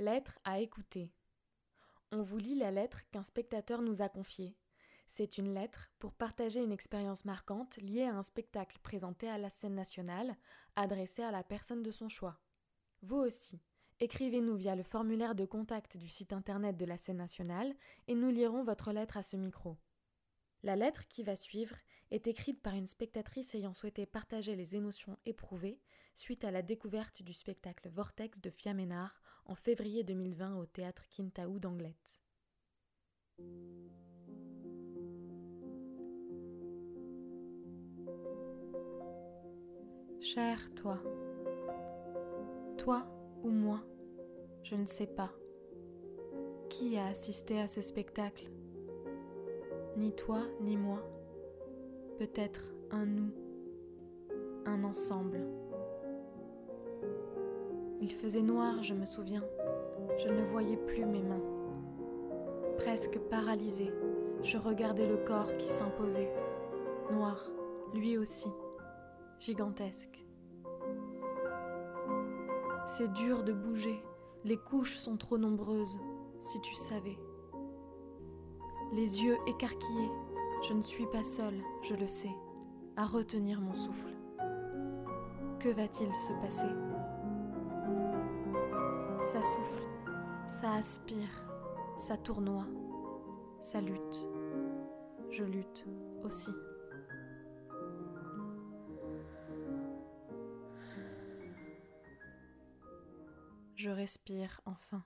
Lettre à écouter. On vous lit la lettre qu'un spectateur nous a confiée. C'est une lettre pour partager une expérience marquante liée à un spectacle présenté à la scène nationale, adressé à la personne de son choix. Vous aussi, écrivez-nous via le formulaire de contact du site internet de la scène nationale et nous lirons votre lettre à ce micro. La lettre qui va suivre est écrite par une spectatrice ayant souhaité partager les émotions éprouvées suite à la découverte du spectacle Vortex de Fiaménard en février 2020 au théâtre Kintaou d'Anglette. Cher toi, toi ou moi, je ne sais pas. Qui a assisté à ce spectacle ni toi ni moi, peut-être un nous, un ensemble. Il faisait noir, je me souviens, je ne voyais plus mes mains. Presque paralysée, je regardais le corps qui s'imposait, noir, lui aussi, gigantesque. C'est dur de bouger, les couches sont trop nombreuses, si tu savais les yeux écarquillés. Je ne suis pas seule, je le sais, à retenir mon souffle. Que va-t-il se passer? Ça souffle, ça aspire, ça tournoie, ça lutte. Je lutte aussi. Je respire enfin.